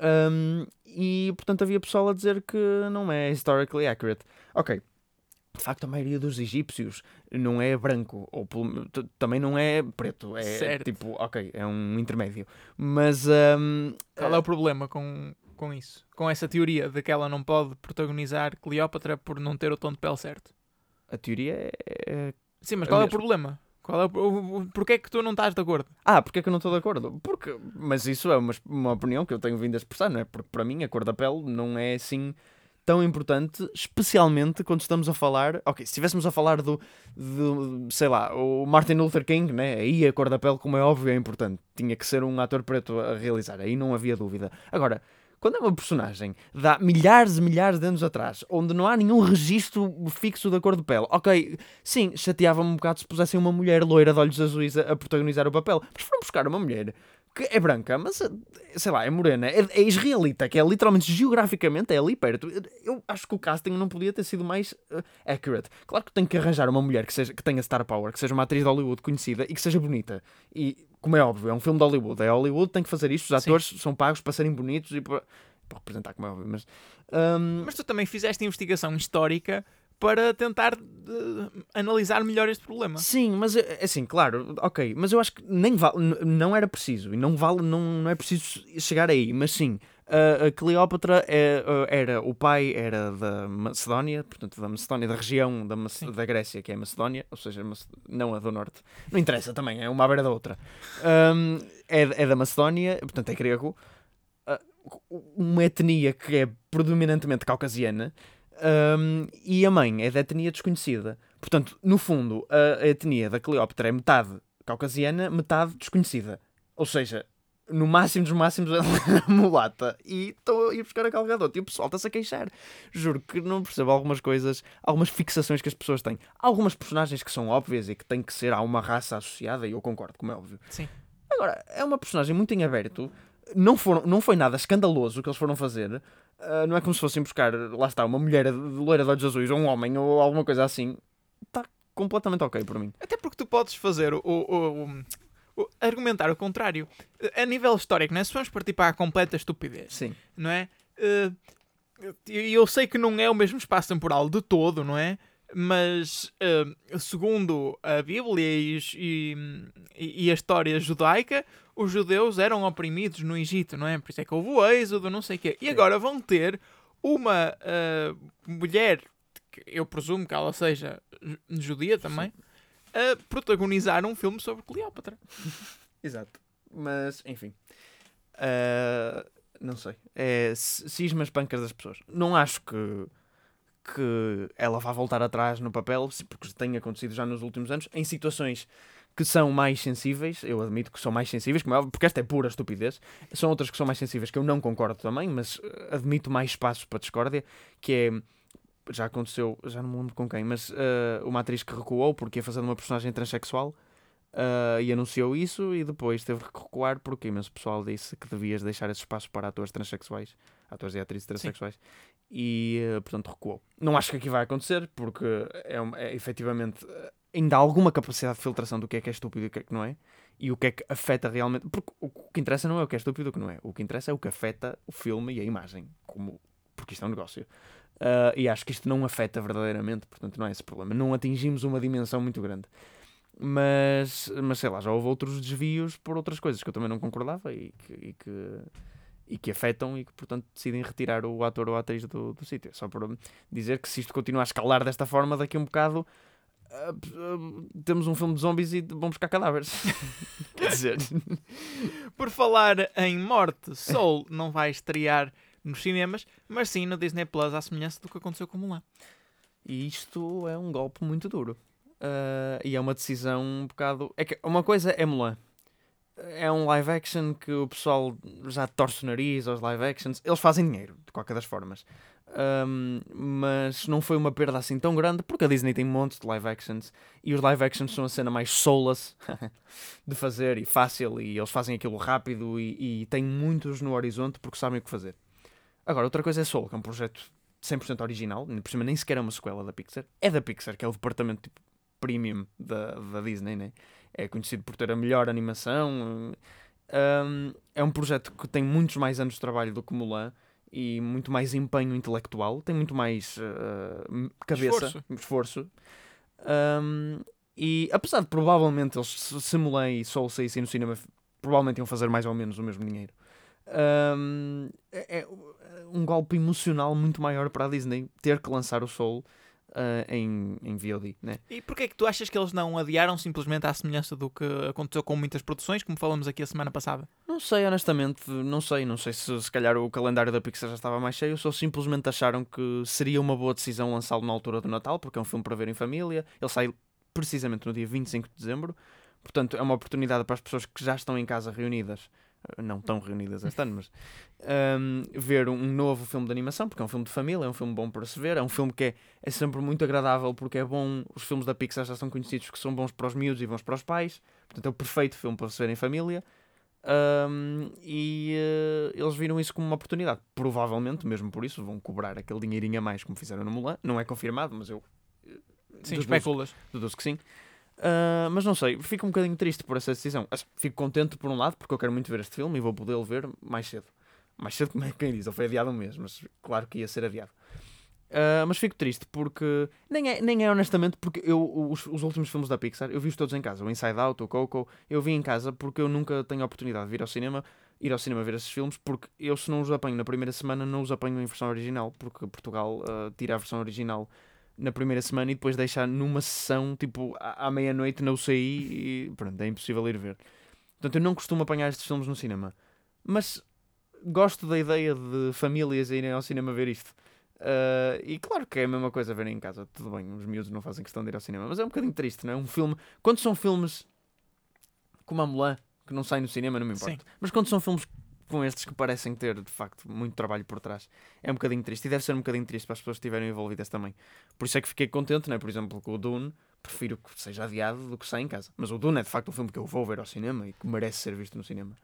Um, e portanto havia pessoal a dizer que não é historically accurate. Ok, de facto, a maioria dos egípcios não é branco, ou também não é preto, é certo. tipo, ok, é um intermédio. Mas. Um, Qual é o problema com, com isso? Com essa teoria de que ela não pode protagonizar Cleópatra por não ter o tom de pele certo? A teoria é. é Sim, mas qual é, é o problema? Qual é o, porquê é que tu não estás de acordo? Ah, porque é que eu não estou de acordo? Porque, mas isso é uma, uma opinião que eu tenho vindo a expressar, não é? Porque para mim a cor da pele não é assim tão importante, especialmente quando estamos a falar. Ok, se estivéssemos a falar do, do, sei lá, o Martin Luther King, né? aí a cor da pele, como é óbvio, é importante. Tinha que ser um ator preto a realizar, aí não havia dúvida. Agora, quando é uma personagem dá milhares e milhares de anos atrás, onde não há nenhum registro fixo da cor de pele, ok, sim, chateava-me um bocado se pusessem uma mulher loira de olhos azuis a, a protagonizar o papel, mas foram buscar uma mulher que é branca, mas sei lá, é morena, é, é, israelita, que é literalmente geograficamente é ali perto. Eu acho que o casting não podia ter sido mais uh, accurate. Claro que tem que arranjar uma mulher que, seja, que tenha star power, que seja uma atriz de Hollywood conhecida e que seja bonita. E, como é óbvio, é um filme de Hollywood. É Hollywood, tem que fazer isto. Os atores Sim. são pagos para serem bonitos e para, para representar, como é óbvio. Mas, um... mas tu também fizeste investigação histórica para tentar uh, analisar melhor este problema. Sim, mas é, assim, claro, ok, mas eu acho que nem vale, não era preciso e não vale, não, não é preciso chegar aí, mas sim, uh, a Cleópatra é, uh, era, o pai era da Macedónia, portanto da Macedónia, da região da, Mac da Grécia, que é a Macedónia, ou seja, não a do Norte, não interessa também, é uma à beira da outra, um, é, é da Macedónia, portanto é grego, uma etnia que é predominantemente caucasiana, um, e a mãe é de etnia desconhecida. Portanto, no fundo, a, a etnia da Cleópatra é metade caucasiana, metade desconhecida. Ou seja, no máximo dos máximos, <laughs> ela é mulata. E estou a ir buscar a Calgadot. E o pessoal está-se a queixar. Juro que não percebo algumas coisas, algumas fixações que as pessoas têm. Há algumas personagens que são óbvias e que têm que ser a uma raça associada, e eu concordo, como é óbvio. Sim. Agora, é uma personagem muito em aberto. Não, foram, não foi nada escandaloso o que eles foram fazer. Uh, não é como se fossem buscar, lá está, uma mulher de loira de olhos azuis, ou um homem, ou alguma coisa assim. Está completamente ok por mim. Até porque tu podes fazer o, o, o, o argumentar o contrário. A nível histórico, não é? Se vamos partir para a completa estupidez, Sim. não é? Uh, eu sei que não é o mesmo espaço temporal de todo, não é? Mas uh, segundo a Bíblia e, e, e, a história judaica, os judeus eram oprimidos no Egito, não é? Por isso é que houve o êxodo, não sei o quê. E agora vão ter uma uh, mulher, que eu presumo que ela seja judia também, a protagonizar um filme sobre Cleópatra. <laughs> Exato. Mas, enfim. Uh, não sei. É cismas pancas das pessoas. Não acho que que ela vá voltar atrás no papel, porque tem acontecido já nos últimos anos, em situações que são mais sensíveis, eu admito que são mais sensíveis, é porque esta é pura estupidez. São outras que são mais sensíveis que eu não concordo também, mas eh, admito mais espaços para discórdia, que é já aconteceu, já não me lembro com quem, mas uh, uma atriz que recuou porque ia fazer uma personagem transexual uh, e anunciou isso e depois teve que recuar porque imenso pessoal disse que devias deixar esse espaço para atores transexuais, atores e atrizes transexuais, Sim. e uh, portanto recuou. Não acho que aqui vai acontecer porque é, é efetivamente ainda há alguma capacidade de filtração do que é que é estúpido e o que é que não é, e o que é que afeta realmente. Porque o que interessa não é o que é estúpido e o que não é. O que interessa é o que afeta o filme e a imagem, como, porque isto é um negócio. Uh, e acho que isto não afeta verdadeiramente, portanto não é esse problema. Não atingimos uma dimensão muito grande. Mas, mas sei lá, já houve outros desvios por outras coisas que eu também não concordava e que, e que, e que afetam e que, portanto, decidem retirar o ator ou a atriz do, do sítio. Só por dizer que se isto continuar a escalar desta forma, daqui a um bocado Uh, uh, temos um filme de zombies e vamos buscar cadáveres. <laughs> Quer dizer, por falar em morte, Soul não vai estrear nos cinemas, mas sim no Disney Plus, à semelhança do que aconteceu com Mulan. E isto é um golpe muito duro. Uh, e é uma decisão um bocado. É que uma coisa é Mulan. É um live action que o pessoal já torce o nariz aos live actions. Eles fazem dinheiro, de qualquer das formas. Um, mas não foi uma perda assim tão grande porque a Disney tem montes de live actions e os live actions são a cena mais soulless <laughs> de fazer e fácil e eles fazem aquilo rápido e, e têm muitos no horizonte porque sabem o que fazer. Agora, outra coisa é Soul, que é um projeto 100% original, por cima nem sequer é uma sequela da Pixar. É da Pixar, que é o departamento tipo, premium da, da Disney, né? é conhecido por ter a melhor animação. Um, é um projeto que tem muitos mais anos de trabalho do que Mulan e muito mais empenho intelectual, tem muito mais uh, cabeça, esforço. esforço. Um, e apesar de provavelmente eles, se Mulan e Soul saíssem no cinema, provavelmente iam fazer mais ou menos o mesmo dinheiro. Um, é, é um golpe emocional muito maior para a Disney ter que lançar o Soul uh, em, em VOD. Né? E porquê é que tu achas que eles não adiaram simplesmente à semelhança do que aconteceu com muitas produções, como falamos aqui a semana passada? Não sei, honestamente, não sei. Não sei se se calhar o calendário da Pixar já estava mais cheio, só simplesmente acharam que seria uma boa decisão lançá-lo na altura do Natal, porque é um filme para ver em família. Ele sai precisamente no dia 25 de dezembro. Portanto, é uma oportunidade para as pessoas que já estão em casa reunidas não tão reunidas este ano, mas um, ver um novo filme de animação, porque é um filme de família, é um filme bom para se ver, é um filme que é, é sempre muito agradável porque é bom, os filmes da Pixar já são conhecidos que são bons para os miúdos e bons para os pais, portanto é o perfeito filme para se ver em família. Um, e uh, eles viram isso como uma oportunidade. Provavelmente, mesmo por isso, vão cobrar aquele dinheirinho a mais como fizeram no Mulan. Não é confirmado, mas eu. Sim, especulas. Deduzo que sim. Uh, mas não sei, fico um bocadinho triste por essa decisão. Fico contente por um lado, porque eu quero muito ver este filme e vou poder ver mais cedo. Mais cedo, como é que quem diz? Ele foi adiado um mês, mas claro que ia ser adiado. Uh, mas fico triste porque. Nem é, nem é honestamente porque eu, os, os últimos filmes da Pixar, eu vi-os todos em casa. O Inside Out, o Coco, eu vi em casa porque eu nunca tenho a oportunidade de vir ao cinema, ir ao cinema ver esses filmes, porque eu, se não os apanho na primeira semana, não os apanho em versão original, porque Portugal uh, tira a versão original na primeira semana e depois deixar numa sessão, tipo, à, à meia-noite na UCI e pronto, é impossível ir ver. Portanto, eu não costumo apanhar estes filmes no cinema. Mas gosto da ideia de famílias irem ao cinema ver isto. Uh, e claro que é a mesma coisa verem em casa. Tudo bem, os miúdos não fazem questão de ir ao cinema. Mas é um bocadinho triste, não é? Um filme... Quando são filmes como a Mulan, que não saem no cinema, não me importa. Sim. Mas quando são filmes com estes que parecem ter, de facto, muito trabalho por trás. É um bocadinho triste e deve ser um bocadinho triste para as pessoas que estiverem envolvidas também. Por isso é que fiquei contente, né? por exemplo, com o Dune. Prefiro que seja adiado do que saia em casa. Mas o Dune é de facto um filme que eu vou ver ao cinema e que merece ser visto no cinema.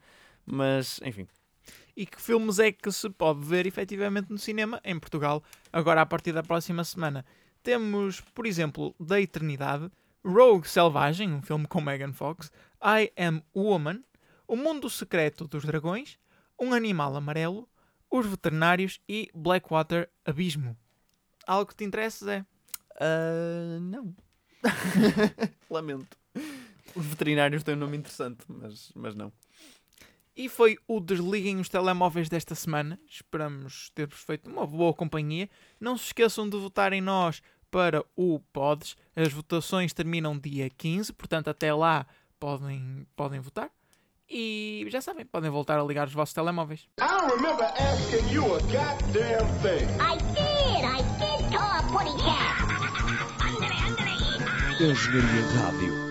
Mas, enfim. E que filmes é que se pode ver efetivamente no cinema em Portugal, agora a partir da próxima semana? Temos, por exemplo, Da Eternidade, Rogue Selvagem, um filme com Megan Fox, I Am Woman, O Mundo Secreto dos Dragões, um animal amarelo, os veterinários e Blackwater Abismo. Algo que te interessa, Zé? Uh, não. <laughs> Lamento. Os veterinários têm um nome interessante, mas, mas não. E foi o Desliguem os Telemóveis desta semana. Esperamos ter-vos feito uma boa companhia. Não se esqueçam de votar em nós para o Pods. As votações terminam dia 15, portanto, até lá podem, podem votar. E já sabem, podem voltar a ligar os vossos telemóveis. I remember asking you a goddamn thing. I did, I did, oh, Engenharia Rádio.